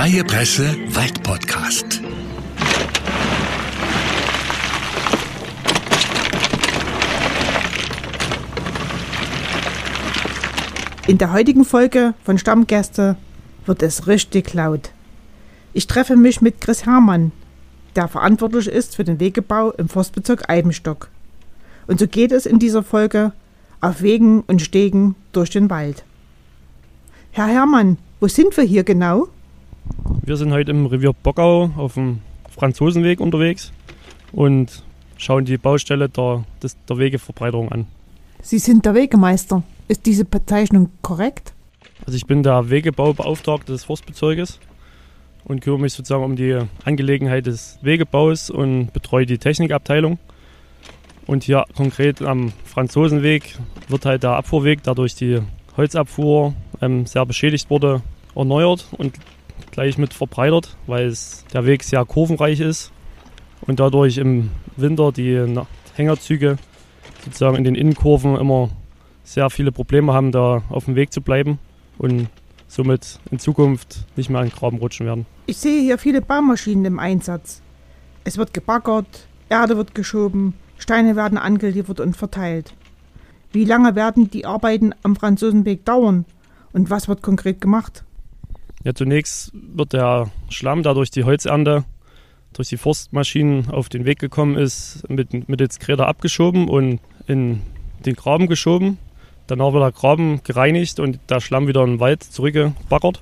Freie Presse Waldpodcast. In der heutigen Folge von Stammgäste wird es richtig laut. Ich treffe mich mit Chris Hermann, der verantwortlich ist für den Wegebau im Forstbezirk Eibenstock. Und so geht es in dieser Folge auf Wegen und Stegen durch den Wald. Herr Hermann, wo sind wir hier genau? Wir sind heute im Revier Bockau auf dem Franzosenweg unterwegs und schauen die Baustelle der, des, der Wegeverbreiterung an. Sie sind der Wegemeister. Ist diese Bezeichnung korrekt? Also ich bin der Wegebaubeauftragte des Forstbezirkes und kümmere mich sozusagen um die Angelegenheit des Wegebaus und betreue die Technikabteilung. Und hier konkret am Franzosenweg wird halt der Abfuhrweg, der durch die Holzabfuhr ähm, sehr beschädigt wurde, erneuert und gleich mit verbreitert, weil der Weg sehr kurvenreich ist und dadurch im Winter die Hängerzüge sozusagen in den Innenkurven immer sehr viele Probleme haben, da auf dem Weg zu bleiben und somit in Zukunft nicht mehr an Graben rutschen werden. Ich sehe hier viele Baumaschinen im Einsatz. Es wird gebaggert, Erde wird geschoben, Steine werden angeliefert und verteilt. Wie lange werden die Arbeiten am Franzosenweg dauern und was wird konkret gemacht? Ja, zunächst wird der Schlamm, der durch die Holzernte, durch die Forstmaschinen auf den Weg gekommen ist, mit, mittels Gräder abgeschoben und in den Graben geschoben. Danach wird der Graben gereinigt und der Schlamm wieder in den Wald zurückgebaggert.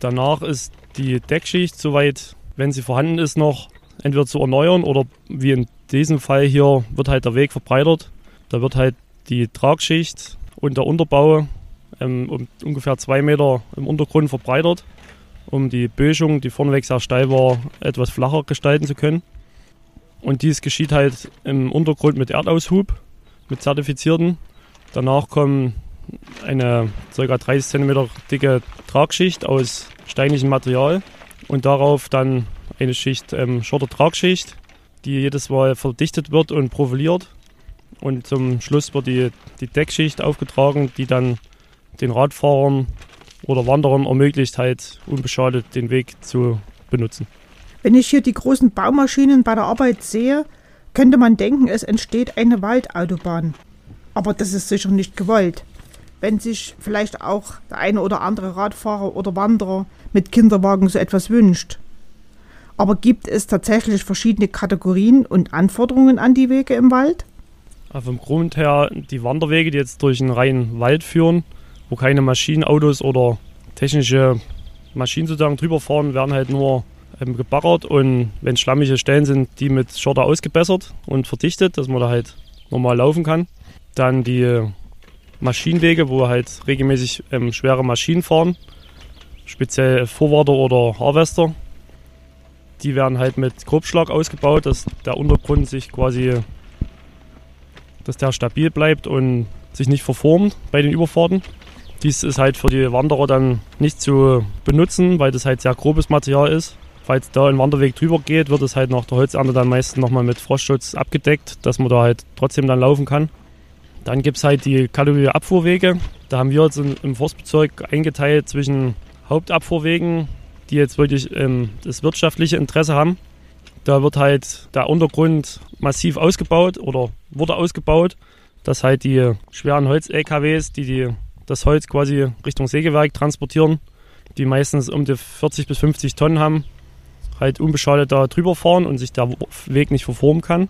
Danach ist die Deckschicht soweit, wenn sie vorhanden ist, noch entweder zu erneuern oder wie in diesem Fall hier wird halt der Weg verbreitert. Da wird halt die Tragschicht und der Unterbau ähm, um ungefähr zwei Meter im Untergrund verbreitert, um die Böschung, die vorneweg sehr steil war, etwas flacher gestalten zu können. Und dies geschieht halt im Untergrund mit Erdaushub, mit zertifizierten Danach kommt eine ca. 30 cm dicke Tragschicht aus steinigem Material und darauf dann eine Schicht ähm, Schotter-Tragschicht, die jedes Mal verdichtet wird und profiliert. Und zum Schluss wird die, die Deckschicht aufgetragen, die dann den Radfahrern oder Wanderern ermöglicht, halt unbeschadet den Weg zu benutzen. Wenn ich hier die großen Baumaschinen bei der Arbeit sehe, könnte man denken, es entsteht eine Waldautobahn. Aber das ist sicher nicht gewollt. Wenn sich vielleicht auch der eine oder andere Radfahrer oder Wanderer mit Kinderwagen so etwas wünscht. Aber gibt es tatsächlich verschiedene Kategorien und Anforderungen an die Wege im Wald? vom Grund her, die Wanderwege, die jetzt durch einen reinen Wald führen, wo keine Maschinen, Autos oder technische Maschinen sozusagen drüber fahren, werden halt nur ähm, gebaggert und wenn schlammige Stellen sind, die mit Schotter ausgebessert und verdichtet, dass man da halt normal laufen kann. Dann die Maschinenwege, wo halt regelmäßig ähm, schwere Maschinen fahren, speziell Vorwarter oder Harvester. Die werden halt mit Grobschlag ausgebaut, dass der Untergrund sich quasi, dass der stabil bleibt und sich nicht verformt bei den Überfahrten. Dies ist halt für die Wanderer dann nicht zu benutzen, weil das halt sehr grobes Material ist. Falls da ein Wanderweg drüber geht, wird es halt nach der Holzernte dann meistens nochmal mit Frostschutz abgedeckt, dass man da halt trotzdem dann laufen kann. Dann gibt es halt die Kategorie Abfuhrwege. Da haben wir jetzt im Forstbezirk eingeteilt zwischen Hauptabfuhrwegen, die jetzt wirklich ähm, das wirtschaftliche Interesse haben. Da wird halt der Untergrund massiv ausgebaut oder wurde ausgebaut, dass halt die schweren Holz-LKWs, die, die das Holz quasi Richtung Sägewerk transportieren, die meistens um die 40 bis 50 Tonnen haben, halt unbeschadet da drüber fahren und sich der Weg nicht verformen kann.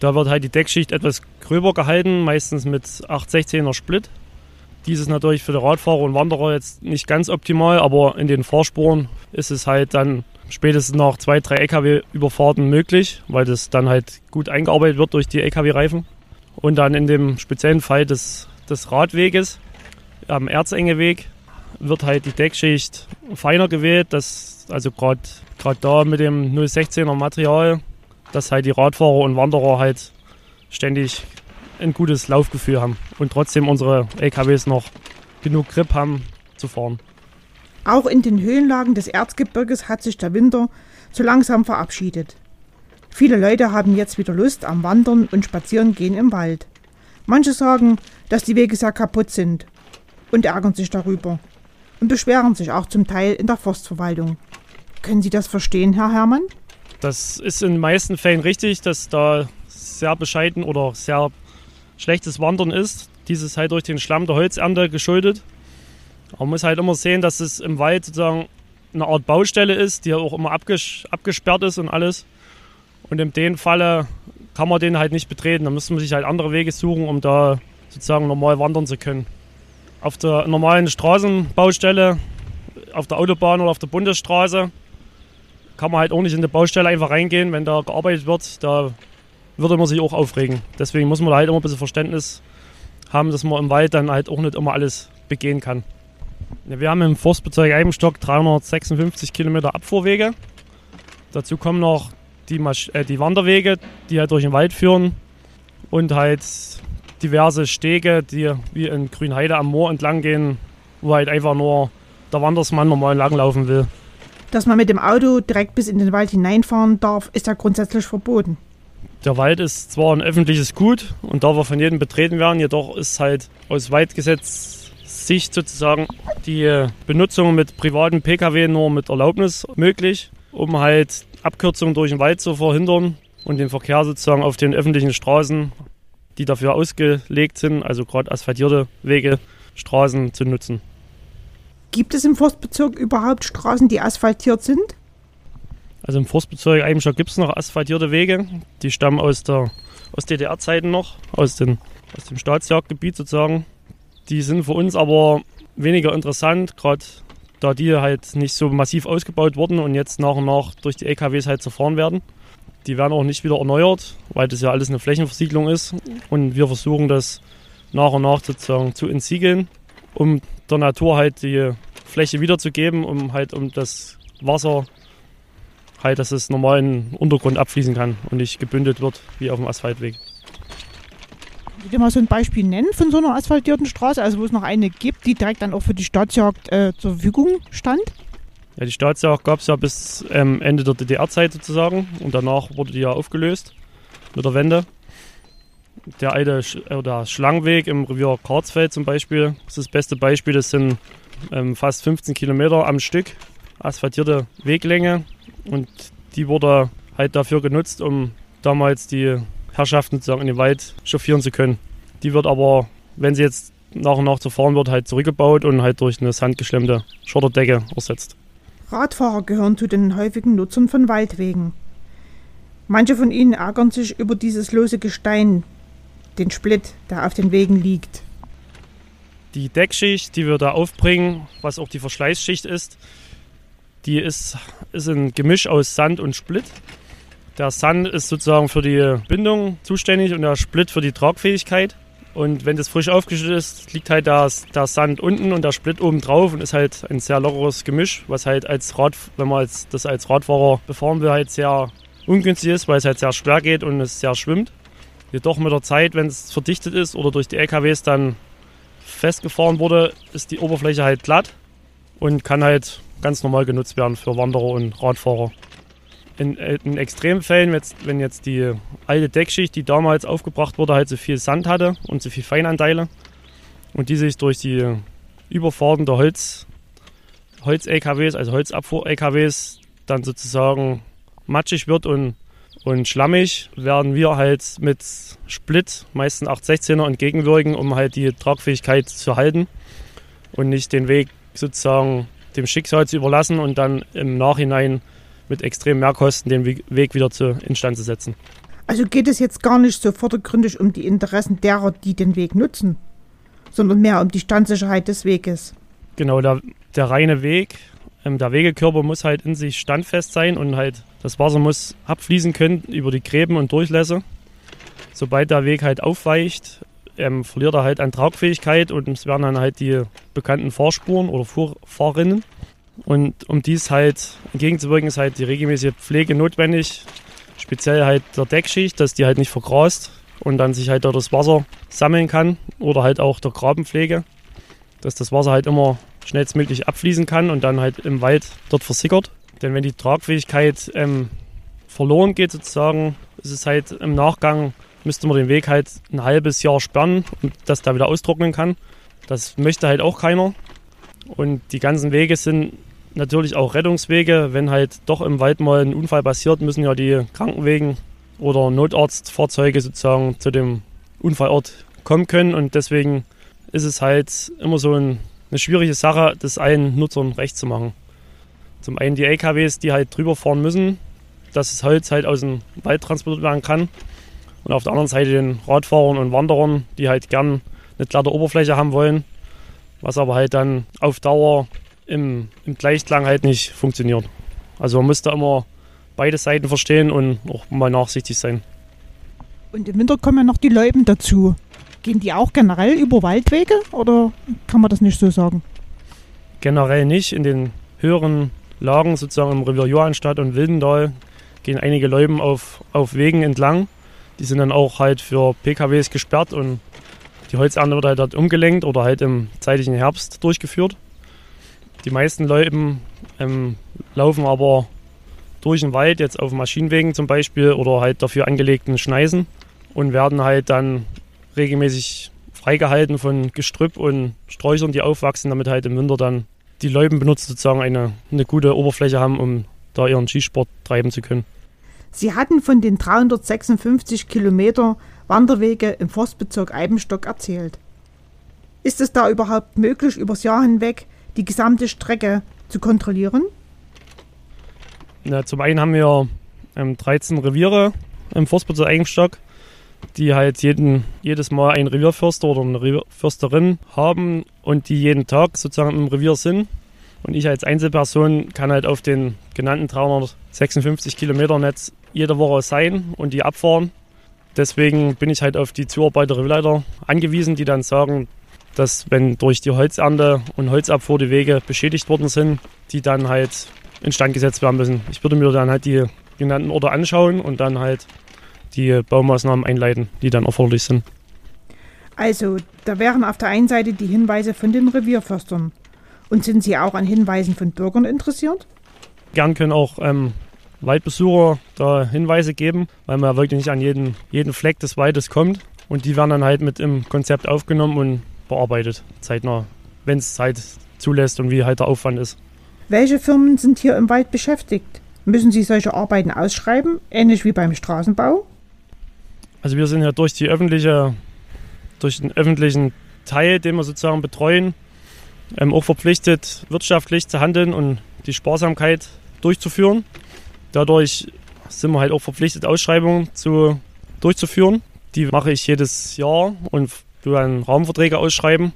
Da wird halt die Deckschicht etwas gröber gehalten, meistens mit 816er Split. Dies ist natürlich für die Radfahrer und Wanderer jetzt nicht ganz optimal, aber in den Fahrspuren ist es halt dann spätestens nach zwei, drei LKW-Überfahrten möglich, weil das dann halt gut eingearbeitet wird durch die LKW-Reifen. Und dann in dem speziellen Fall des, des Radweges am Erzengeweg wird halt die Deckschicht feiner gewählt, dass also gerade da mit dem 016er Material dass halt die Radfahrer und Wanderer halt ständig ein gutes Laufgefühl haben und trotzdem unsere LKWs noch genug Grip haben zu fahren. Auch in den Höhenlagen des Erzgebirges hat sich der Winter so langsam verabschiedet. Viele Leute haben jetzt wieder Lust am Wandern und Spazierengehen im Wald. Manche sagen, dass die Wege sehr kaputt sind und ärgern sich darüber. und beschweren sich auch zum Teil in der Forstverwaltung. Können Sie das verstehen, Herr Herrmann? Das ist in den meisten Fällen richtig, dass da sehr bescheiden oder sehr schlechtes Wandern ist. Dieses halt durch den Schlamm der Holzernte geschuldet. Man muss halt immer sehen, dass es im Wald sozusagen eine Art Baustelle ist, die auch immer abges abgesperrt ist und alles. Und in dem Falle kann man den halt nicht betreten. Da müsste man sich halt andere Wege suchen, um da sozusagen normal wandern zu können. Auf der normalen Straßenbaustelle, auf der Autobahn oder auf der Bundesstraße, kann man halt auch nicht in die Baustelle einfach reingehen, wenn da gearbeitet wird. Da würde man sich auch aufregen. Deswegen muss man da halt immer ein bisschen Verständnis haben, dass man im Wald dann halt auch nicht immer alles begehen kann. Ja, wir haben im Forstbezirk Eibenstock 356 Kilometer Abfuhrwege. Dazu kommen noch die, Masch äh, die Wanderwege, die halt durch den Wald führen und halt diverse Stege, die wie in Grünheide am Moor entlang gehen, wo halt einfach nur der Wandersmann normal langlaufen will. Dass man mit dem Auto direkt bis in den Wald hineinfahren darf, ist ja grundsätzlich verboten. Der Wald ist zwar ein öffentliches Gut und darf auch von jedem betreten werden, jedoch ist halt aus Waldgesetz-Sicht sozusagen die Benutzung mit privaten Pkw nur mit Erlaubnis möglich, um halt Abkürzungen durch den Wald zu verhindern und den Verkehr sozusagen auf den öffentlichen Straßen, die dafür ausgelegt sind, also gerade asphaltierte Wege, Straßen zu nutzen. Gibt es im Forstbezirk überhaupt Straßen, die asphaltiert sind? Also im Forstbezirk Eibenstock gibt es noch asphaltierte Wege. Die stammen aus der aus DDR-Zeiten noch, aus, den, aus dem Staatsjagdgebiet sozusagen. Die sind für uns aber weniger interessant, gerade da die halt nicht so massiv ausgebaut wurden und jetzt nach und nach durch die LKWs halt zerfahren werden. Die werden auch nicht wieder erneuert, weil das ja alles eine Flächenversiegelung ist. Und wir versuchen das nach und nach sozusagen zu entsiegeln, um der Natur halt die Fläche wiederzugeben, um halt um das Wasser halt, dass es normal in den Untergrund abfließen kann und nicht gebündelt wird wie auf dem Asphaltweg. Könnt ihr mal so ein Beispiel nennen von so einer asphaltierten Straße, also wo es noch eine gibt, die direkt dann auch für die Staatsjagd äh, zur Verfügung stand? Ja, die Staatsjagd gab es ja bis ähm, Ende der DDR-Zeit sozusagen und danach wurde die ja aufgelöst mit der Wende. Der alte Sch oder Schlangweg im Revier Karzfeld zum Beispiel ist das beste Beispiel. Das sind ähm, fast 15 Kilometer am Stück asphaltierte Weglänge und die wurde halt dafür genutzt, um damals die Herrschaften sozusagen in den Wald chauffieren zu können. Die wird aber, wenn sie jetzt nach und nach zu fahren wird, halt zurückgebaut und halt durch eine sandgeschlemmte Schotterdecke ersetzt. Radfahrer gehören zu den häufigen Nutzern von Waldwegen. Manche von ihnen ärgern sich über dieses lose Gestein, den Split, der auf den Wegen liegt. Die Deckschicht, die wir da aufbringen, was auch die Verschleißschicht ist, die ist, ist ein Gemisch aus Sand und Split. Der Sand ist sozusagen für die Bindung zuständig und der Split für die Tragfähigkeit. Und wenn das frisch aufgeschüttet ist, liegt halt der, der Sand unten und der Split oben drauf und ist halt ein sehr lockeres Gemisch, was halt als Rad, wenn man das als Radfahrer befahren will, halt sehr ungünstig ist, weil es halt sehr schwer geht und es sehr schwimmt. Jedoch mit der Zeit, wenn es verdichtet ist oder durch die LKWs dann festgefahren wurde, ist die Oberfläche halt glatt und kann halt ganz normal genutzt werden für Wanderer und Radfahrer. In, äh, in Extremfällen, wenn jetzt die alte Deckschicht, die damals aufgebracht wurde, halt so viel Sand hatte und so viel Feinanteile. Und die sich durch die Überfahrten der Holz, Holz-LKWs, also Holzabfuhr-LKWs, dann sozusagen matschig wird und, und schlammig, werden wir halt mit Split, meistens 816er, entgegenwirken, um halt die Tragfähigkeit zu halten und nicht den Weg sozusagen dem Schicksal zu überlassen und dann im Nachhinein mit extremen Mehrkosten den Weg wieder zu, instand zu setzen. Also geht es jetzt gar nicht so vordergründig um die Interessen derer, die den Weg nutzen, sondern mehr um die Standsicherheit des Weges. Genau, der, der reine Weg, ähm, der Wegekörper muss halt in sich standfest sein und halt das Wasser muss abfließen können über die Gräben und Durchlässe. Sobald der Weg halt aufweicht, ähm, verliert er halt an Tragfähigkeit und es werden dann halt die bekannten Fahrspuren oder Fahrrinnen. Und um dies halt entgegenzuwirken, ist halt die regelmäßige Pflege notwendig, speziell halt der Deckschicht, dass die halt nicht vergrast und dann sich halt dort das Wasser sammeln kann oder halt auch der Grabenpflege, dass das Wasser halt immer schnellstmöglich abfließen kann und dann halt im Wald dort versickert. Denn wenn die Tragfähigkeit ähm, verloren geht sozusagen, ist es halt im Nachgang müsste man den Weg halt ein halbes Jahr sperren, dass da wieder austrocknen kann. Das möchte halt auch keiner. Und die ganzen Wege sind natürlich auch Rettungswege. Wenn halt doch im Wald mal ein Unfall passiert, müssen ja die Krankenwegen oder Notarztfahrzeuge sozusagen zu dem Unfallort kommen können. Und deswegen ist es halt immer so ein, eine schwierige Sache, das allen Nutzern recht zu machen. Zum einen die LKWs, die halt drüber fahren müssen, dass das Holz halt aus dem Wald transportiert werden kann. Und auf der anderen Seite den Radfahrern und Wanderern, die halt gern eine glatte Oberfläche haben wollen, was aber halt dann auf Dauer im, im Gleichklang halt nicht funktioniert. Also man muss da immer beide Seiten verstehen und auch mal nachsichtig sein. Und im Winter kommen ja noch die Läuben dazu. Gehen die auch generell über Waldwege oder kann man das nicht so sagen? Generell nicht. In den höheren Lagen, sozusagen im Revier Johannstadt und Wildendal, gehen einige Läuben auf, auf Wegen entlang. Die sind dann auch halt für PKWs gesperrt und die Holzernte wird halt dort umgelenkt oder halt im zeitlichen Herbst durchgeführt. Die meisten Läuben ähm, laufen aber durch den Wald, jetzt auf Maschinenwegen zum Beispiel oder halt dafür angelegten Schneisen und werden halt dann regelmäßig freigehalten von Gestrüpp und Sträuchern, die aufwachsen, damit halt im Winter dann die Läuben benutzt sozusagen eine, eine gute Oberfläche haben, um da ihren Skisport treiben zu können. Sie hatten von den 356 Kilometer Wanderwege im Forstbezirk Eibenstock erzählt. Ist es da überhaupt möglich, übers Jahr hinweg die gesamte Strecke zu kontrollieren? Na, zum einen haben wir ähm, 13 Reviere im Forstbezirk Eibenstock, die halt jeden, jedes Mal einen Revierförster oder eine Revierförsterin haben und die jeden Tag sozusagen im Revier sind. Und ich als Einzelperson kann halt auf den genannten 356 Kilometer Netz jede Woche sein und die abfahren. Deswegen bin ich halt auf die Zuarbeiter Revierleiter angewiesen, die dann sagen, dass wenn durch die Holzernte und Holzabfuhr die Wege beschädigt worden sind, die dann halt instand gesetzt werden müssen. Ich würde mir dann halt die genannten Orte anschauen und dann halt die Baumaßnahmen einleiten, die dann erforderlich sind. Also, da wären auf der einen Seite die Hinweise von den Revierförstern. Und sind Sie auch an Hinweisen von Bürgern interessiert? Gern können auch ähm, Waldbesucher da Hinweise geben, weil man ja wirklich nicht an jeden, jeden Fleck des Waldes kommt. Und die werden dann halt mit im Konzept aufgenommen und bearbeitet, zeitnah, wenn es Zeit zulässt und wie halt der Aufwand ist. Welche Firmen sind hier im Wald beschäftigt? Müssen Sie solche Arbeiten ausschreiben, ähnlich wie beim Straßenbau? Also wir sind ja durch die öffentliche, durch den öffentlichen Teil, den wir sozusagen betreuen, ähm, auch verpflichtet, wirtschaftlich zu handeln und die Sparsamkeit durchzuführen. Dadurch sind wir halt auch verpflichtet, Ausschreibungen zu, durchzuführen. Die mache ich jedes Jahr und wir werden Raumverträge ausschreiben,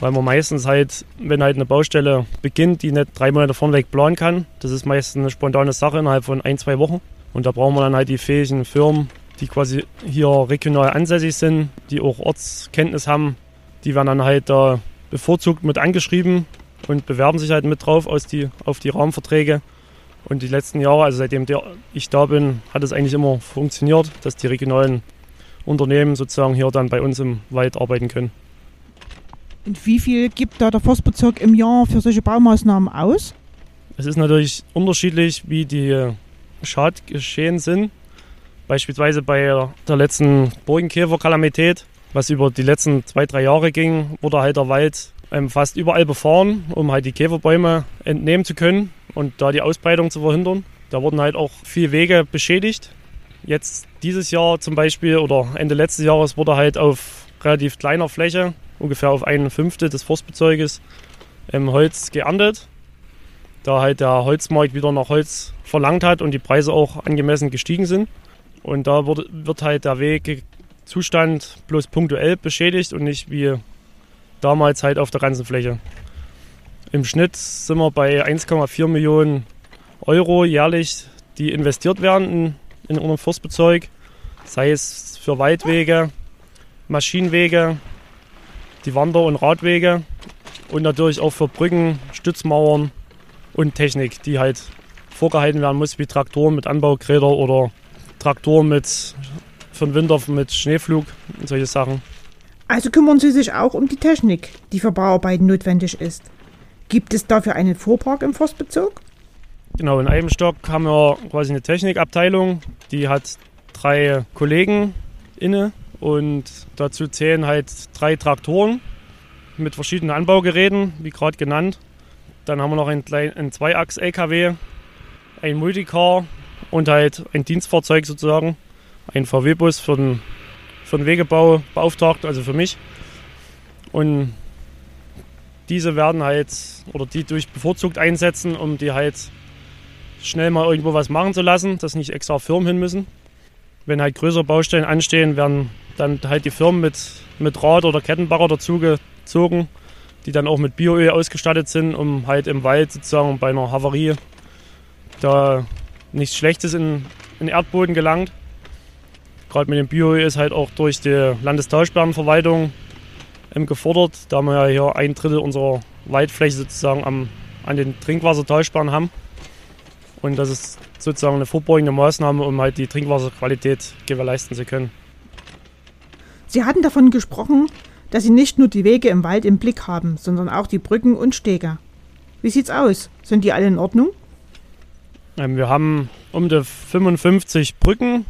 weil man meistens halt, wenn halt eine Baustelle beginnt, die nicht drei Monate vorneweg planen kann, das ist meistens eine spontane Sache innerhalb von ein, zwei Wochen. Und da brauchen wir dann halt die fähigen Firmen, die quasi hier regional ansässig sind, die auch Ortskenntnis haben. Die werden dann halt da bevorzugt mit angeschrieben und bewerben sich halt mit drauf aus die, auf die Rahmenverträge. Und die letzten Jahre, also seitdem ich da bin, hat es eigentlich immer funktioniert, dass die regionalen Unternehmen sozusagen hier dann bei uns im Wald arbeiten können. Und wie viel gibt da der Forstbezirk im Jahr für solche Baumaßnahmen aus? Es ist natürlich unterschiedlich, wie die Schadgeschehen sind. Beispielsweise bei der letzten Burgenkäferkalamität, was über die letzten zwei, drei Jahre ging, wurde halt der Wald ähm, fast überall befahren, um halt die Käferbäume entnehmen zu können und da die Ausbreitung zu verhindern. Da wurden halt auch viele Wege beschädigt. Jetzt dieses Jahr zum Beispiel oder Ende letztes Jahres wurde halt auf relativ kleiner Fläche, ungefähr auf ein Fünftel des Forstbezirges, ähm, Holz geerntet. Da halt der Holzmarkt wieder nach Holz verlangt hat und die Preise auch angemessen gestiegen sind. Und da wird, wird halt der Wegzustand bloß punktuell beschädigt und nicht wie damals halt auf der ganzen Fläche. Im Schnitt sind wir bei 1,4 Millionen Euro jährlich, die investiert werden in, in unserem Forstbezirk, sei es für Waldwege, Maschinenwege, die Wander- und Radwege und natürlich auch für Brücken, Stützmauern und Technik, die halt vorgehalten werden muss, wie Traktoren mit Anbaugräder oder Traktoren mit für den Winter mit Schneeflug und solche Sachen. Also kümmern Sie sich auch um die Technik, die für Bauarbeiten notwendig ist. Gibt es dafür einen Fuhrpark im Forstbezirk? Genau, in einem Stock haben wir quasi eine Technikabteilung, die hat drei Kollegen inne und dazu zählen halt drei Traktoren mit verschiedenen Anbaugeräten, wie gerade genannt. Dann haben wir noch einen Zweiachs-LKW, ein Multicar und halt ein Dienstfahrzeug sozusagen, ein VW-Bus für den, für den Wegebau beauftragt, also für mich. Und diese werden halt, oder die durch bevorzugt einsetzen, um die halt schnell mal irgendwo was machen zu lassen, dass nicht extra Firmen hin müssen. Wenn halt größere Baustellen anstehen, werden dann halt die Firmen mit, mit Rad- oder Kettenbagger dazugezogen, die dann auch mit Bioöl ausgestattet sind, um halt im Wald sozusagen bei einer Havarie da nichts Schlechtes in, den Erdboden gelangt. Gerade mit dem Bioöl ist halt auch durch die Landestauschbeamtenverwaltung ähm, gefordert, da wir ja hier ein Drittel unserer Waldfläche sozusagen am, an den Trinkwassertalsperren haben. Und das ist sozusagen eine vorbeugende Maßnahme, um halt die Trinkwasserqualität gewährleisten zu können. Sie hatten davon gesprochen, dass Sie nicht nur die Wege im Wald im Blick haben, sondern auch die Brücken und Stege. Wie sieht's aus? Sind die alle in Ordnung? Ähm, wir haben um die 55 Brücken,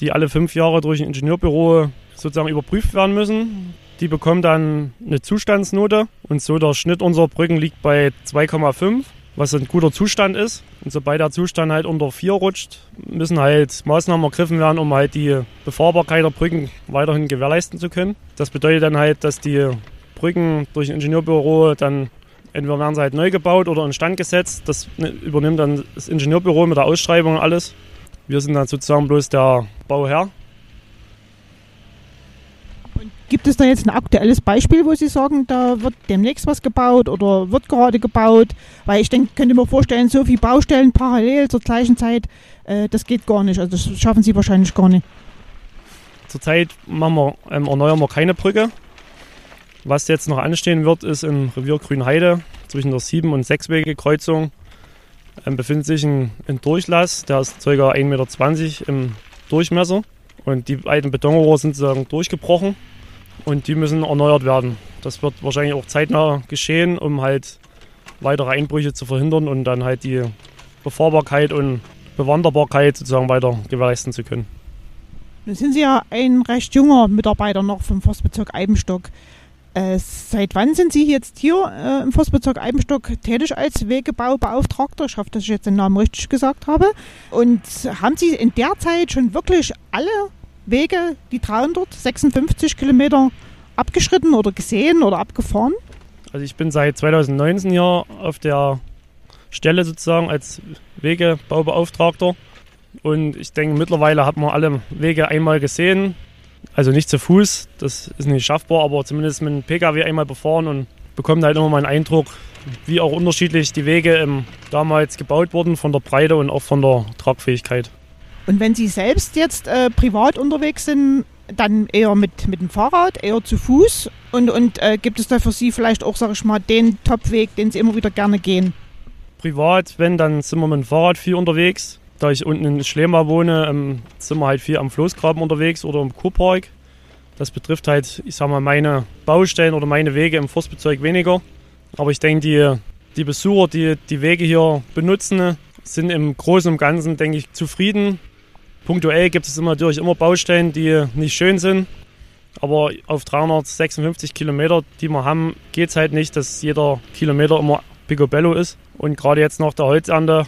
die alle fünf Jahre durch ein Ingenieurbüro sozusagen überprüft werden müssen. Die bekommen dann eine Zustandsnote und so der Schnitt unserer Brücken liegt bei 2,5 was ein guter Zustand ist. Und sobald der Zustand halt unter 4 rutscht, müssen halt Maßnahmen ergriffen werden, um halt die Befahrbarkeit der Brücken weiterhin gewährleisten zu können. Das bedeutet dann halt, dass die Brücken durch ein Ingenieurbüro dann entweder werden sie halt neu gebaut oder instand gesetzt. Das übernimmt dann das Ingenieurbüro mit der Ausschreibung und alles. Wir sind dann sozusagen bloß der Bauherr Gibt es da jetzt ein aktuelles Beispiel, wo Sie sagen, da wird demnächst was gebaut oder wird gerade gebaut? Weil ich denke, könnte mir vorstellen, so viele Baustellen parallel zur gleichen Zeit, äh, das geht gar nicht. Also das schaffen Sie wahrscheinlich gar nicht. Zurzeit machen wir, ähm, erneuern wir keine Brücke. Was jetzt noch anstehen wird, ist im Revier Grünheide zwischen der 7- und 6-Wege-Kreuzung ähm, befindet sich ein, ein, Durchlass, der ist ca. 1,20 Meter im Durchmesser. Und die beiden Betonrohre sind sozusagen durchgebrochen und die müssen erneuert werden. Das wird wahrscheinlich auch zeitnah geschehen, um halt weitere Einbrüche zu verhindern und dann halt die Befahrbarkeit und Bewanderbarkeit sozusagen weiter gewährleisten zu können. Nun sind Sie ja ein recht junger Mitarbeiter noch vom Forstbezirk Eibenstock. Äh, seit wann sind Sie jetzt hier äh, im Forstbezirk Eibenstock tätig als Wegebaubeauftragter? Ich hoffe, dass ich jetzt den Namen richtig gesagt habe. Und haben Sie in der Zeit schon wirklich alle Wege, die 356 Kilometer abgeschritten oder gesehen oder abgefahren? Also ich bin seit 2019 hier auf der Stelle sozusagen als Wegebaubeauftragter. Und ich denke, mittlerweile hat man alle Wege einmal gesehen. Also nicht zu Fuß, das ist nicht schaffbar, aber zumindest mit dem Pkw einmal befahren und bekommt halt immer mal einen Eindruck, wie auch unterschiedlich die Wege damals gebaut wurden, von der Breite und auch von der Tragfähigkeit. Und wenn Sie selbst jetzt äh, privat unterwegs sind, dann eher mit, mit dem Fahrrad, eher zu Fuß? Und, und äh, gibt es da für Sie vielleicht auch, sag ich mal, den Topweg, den Sie immer wieder gerne gehen? Privat, wenn, dann sind wir mit dem Fahrrad viel unterwegs. Da ich unten in Schlema wohne, ähm, sind wir halt viel am Floßgraben unterwegs oder im Kurpark. Das betrifft halt, ich sag mal, meine Baustellen oder meine Wege im Forstbezirk weniger. Aber ich denke, die, die Besucher, die die Wege hier benutzen, sind im Großen und Ganzen, denke ich, zufrieden Punktuell gibt es immer natürlich immer Baustellen, die nicht schön sind. Aber auf 356 Kilometer, die wir haben, geht es halt nicht, dass jeder Kilometer immer Picobello ist. Und gerade jetzt nach der Holzernte,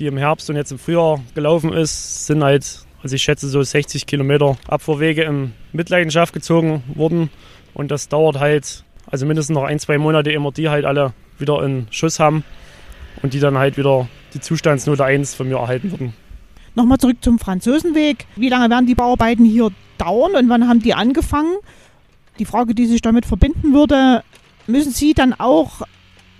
die im Herbst und jetzt im Frühjahr gelaufen ist, sind halt, also ich schätze so 60 Kilometer Abfuhrwege in Mitleidenschaft gezogen worden. Und das dauert halt, also mindestens noch ein, zwei Monate, immer die halt alle wieder in Schuss haben und die dann halt wieder die Zustandsnote 1 von mir erhalten würden. Nochmal zurück zum Franzosenweg. Wie lange werden die Bauarbeiten hier dauern und wann haben die angefangen? Die Frage, die sich damit verbinden würde, müssen Sie dann auch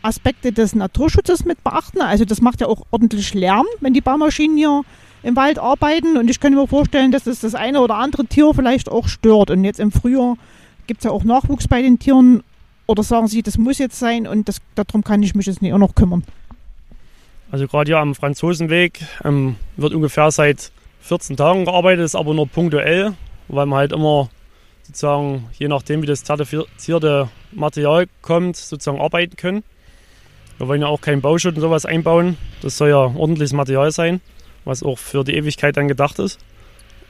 Aspekte des Naturschutzes mit beachten? Also das macht ja auch ordentlich Lärm, wenn die Baumaschinen hier im Wald arbeiten. Und ich könnte mir vorstellen, dass es das eine oder andere Tier vielleicht auch stört. Und jetzt im Frühjahr gibt es ja auch Nachwuchs bei den Tieren. Oder sagen Sie, das muss jetzt sein und das, darum kann ich mich jetzt nicht auch noch kümmern? Also gerade hier am Franzosenweg ähm, wird ungefähr seit 14 Tagen gearbeitet, ist aber nur punktuell, weil man halt immer sozusagen, je nachdem wie das zertifizierte Material kommt, sozusagen arbeiten können. Wir wollen ja auch keinen Bauschutt und sowas einbauen. Das soll ja ordentliches Material sein, was auch für die Ewigkeit dann gedacht ist.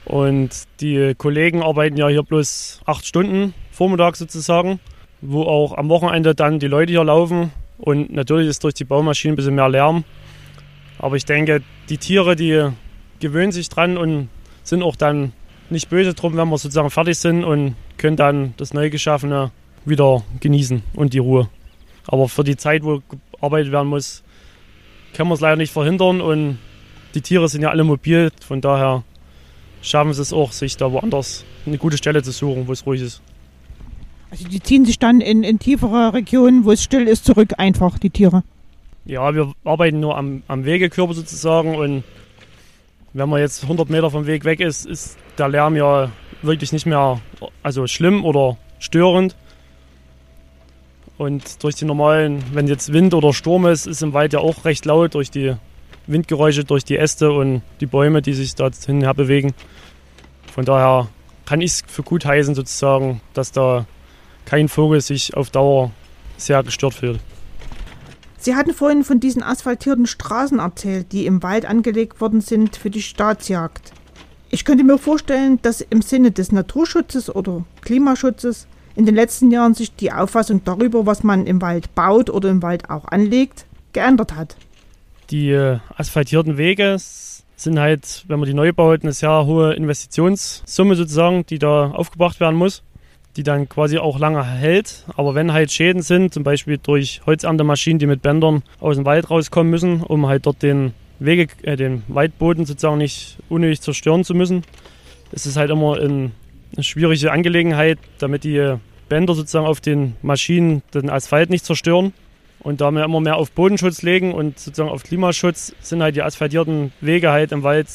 Und die Kollegen arbeiten ja hier bloß acht Stunden vormittags sozusagen. wo auch am Wochenende dann die Leute hier laufen. Und natürlich ist durch die Baumaschinen ein bisschen mehr Lärm. Aber ich denke, die Tiere, die gewöhnen sich dran und sind auch dann nicht böse drum, wenn wir sozusagen fertig sind und können dann das Neugeschaffene wieder genießen und die Ruhe. Aber für die Zeit, wo gearbeitet werden muss, können wir es leider nicht verhindern und die Tiere sind ja alle mobil, von daher schaffen sie es auch, sich da woanders eine gute Stelle zu suchen, wo es ruhig ist. Also die ziehen sich dann in, in tiefere Regionen, wo es still ist, zurück einfach, die Tiere. Ja, wir arbeiten nur am, am Wegekörper sozusagen und wenn man jetzt 100 Meter vom Weg weg ist, ist der Lärm ja wirklich nicht mehr also schlimm oder störend. Und durch die normalen, wenn jetzt Wind oder Sturm ist, ist im Wald ja auch recht laut durch die Windgeräusche, durch die Äste und die Bäume, die sich da hin her bewegen. Von daher kann ich es für gut heißen sozusagen, dass da kein Vogel sich auf Dauer sehr gestört fühlt. Sie hatten vorhin von diesen asphaltierten Straßen erzählt, die im Wald angelegt worden sind für die Staatsjagd. Ich könnte mir vorstellen, dass im Sinne des Naturschutzes oder Klimaschutzes in den letzten Jahren sich die Auffassung darüber, was man im Wald baut oder im Wald auch anlegt, geändert hat. Die äh, asphaltierten Wege sind halt, wenn man die neu baut, eine sehr hohe Investitionssumme sozusagen, die da aufgebracht werden muss, die dann quasi auch lange hält. Aber wenn halt Schäden sind, zum Beispiel durch Holzerntemaschinen, die mit Bändern aus dem Wald rauskommen müssen, um halt dort den Wege, äh, den Waldboden sozusagen nicht unnötig zerstören zu müssen, ist es halt immer ein, eine schwierige Angelegenheit, damit die Bänder sozusagen auf den Maschinen den Asphalt nicht zerstören. Und da wir immer mehr auf Bodenschutz legen und sozusagen auf Klimaschutz, sind halt die asphaltierten Wege halt im Wald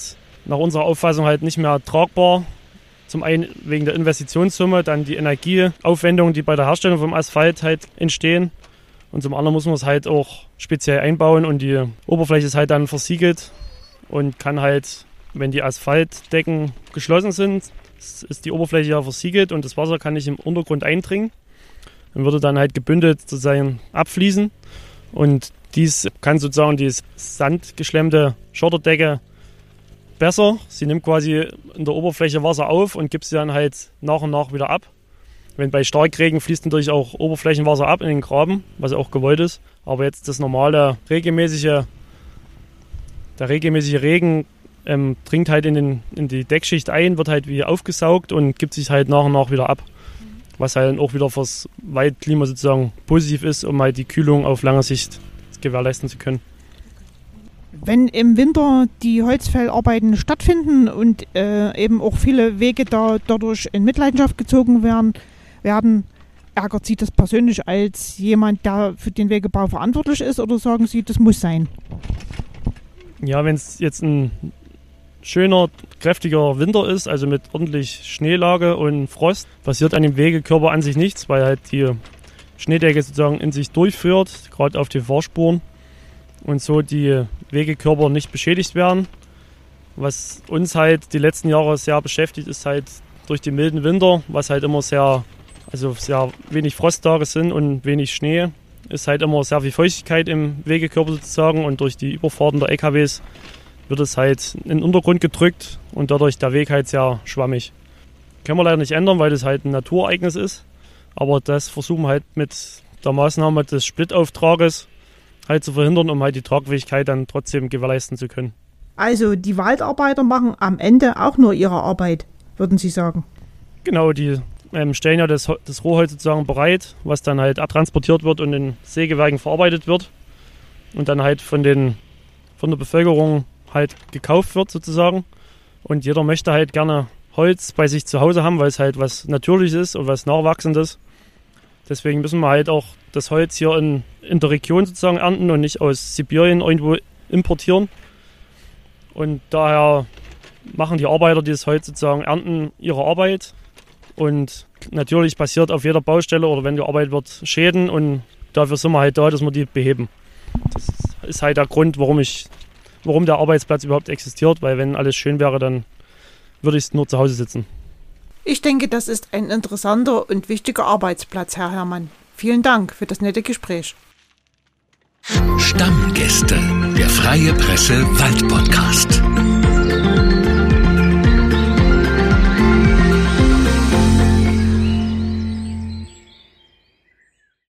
nach unserer Auffassung halt nicht mehr tragbar. Zum einen wegen der Investitionssumme, dann die Energieaufwendungen, die bei der Herstellung vom Asphalt halt entstehen. Und zum anderen muss man es halt auch speziell einbauen und die Oberfläche ist halt dann versiegelt und kann halt, wenn die Asphaltdecken geschlossen sind, ist die Oberfläche ja versiegelt und das Wasser kann nicht im Untergrund eindringen und würde dann halt gebündelt sozusagen abfließen. Und dies kann sozusagen die sandgeschlemmte Schotterdecke besser. Sie nimmt quasi in der Oberfläche Wasser auf und gibt sie dann halt nach und nach wieder ab. Wenn bei Starkregen fließt natürlich auch Oberflächenwasser ab in den Graben, was auch gewollt ist. Aber jetzt das normale, regelmäßige, der regelmäßige Regen ähm, dringt halt in, den, in die Deckschicht ein, wird halt wie aufgesaugt und gibt sich halt nach und nach wieder ab. Was halt auch wieder fürs Waldklima sozusagen positiv ist, um halt die Kühlung auf lange Sicht gewährleisten zu können. Wenn im Winter die Holzfellarbeiten stattfinden und äh, eben auch viele Wege da, dadurch in Mitleidenschaft gezogen werden, werden, ärgert Sie das persönlich als jemand, der für den Wegebau verantwortlich ist oder sagen Sie, das muss sein? Ja, wenn es jetzt ein schöner, kräftiger Winter ist, also mit ordentlich Schneelage und Frost, passiert an dem Wegekörper an sich nichts, weil halt die Schneedecke sozusagen in sich durchführt, gerade auf den Fahrspuren und so die Wegekörper nicht beschädigt werden. Was uns halt die letzten Jahre sehr beschäftigt, ist halt durch die milden Winter, was halt immer sehr, also sehr wenig Frosttage sind und wenig Schnee, ist halt immer sehr viel Feuchtigkeit im Wegekörper sozusagen und durch die Überfahrten der LKWs wird es halt in den Untergrund gedrückt und dadurch der Weg halt sehr schwammig. Können wir leider nicht ändern, weil das halt ein Naturereignis ist. Aber das versuchen wir halt mit der Maßnahme des Splittauftrages halt zu verhindern, um halt die Tragfähigkeit dann trotzdem gewährleisten zu können. Also die Waldarbeiter machen am Ende auch nur ihre Arbeit, würden Sie sagen? Genau, die ähm, stellen ja das, das Rohholz sozusagen bereit, was dann halt abtransportiert wird und in Sägewerken verarbeitet wird und dann halt von, den, von der Bevölkerung halt gekauft wird sozusagen. Und jeder möchte halt gerne Holz bei sich zu Hause haben, weil es halt was Natürliches ist und was Nachwachsendes. Deswegen müssen wir halt auch das Holz hier in, in der Region sozusagen ernten und nicht aus Sibirien irgendwo importieren. Und daher machen die Arbeiter, die das Holz sozusagen ernten, ihre Arbeit. Und natürlich passiert auf jeder Baustelle oder wenn gearbeitet wird Schäden und dafür sind wir halt da, dass wir die beheben. Das ist halt der Grund, warum ich warum der Arbeitsplatz überhaupt existiert, weil wenn alles schön wäre, dann würde ich nur zu Hause sitzen. Ich denke, das ist ein interessanter und wichtiger Arbeitsplatz, Herr Herrmann. Vielen Dank für das nette Gespräch. Stammgäste, der Freie Presse Wald Podcast.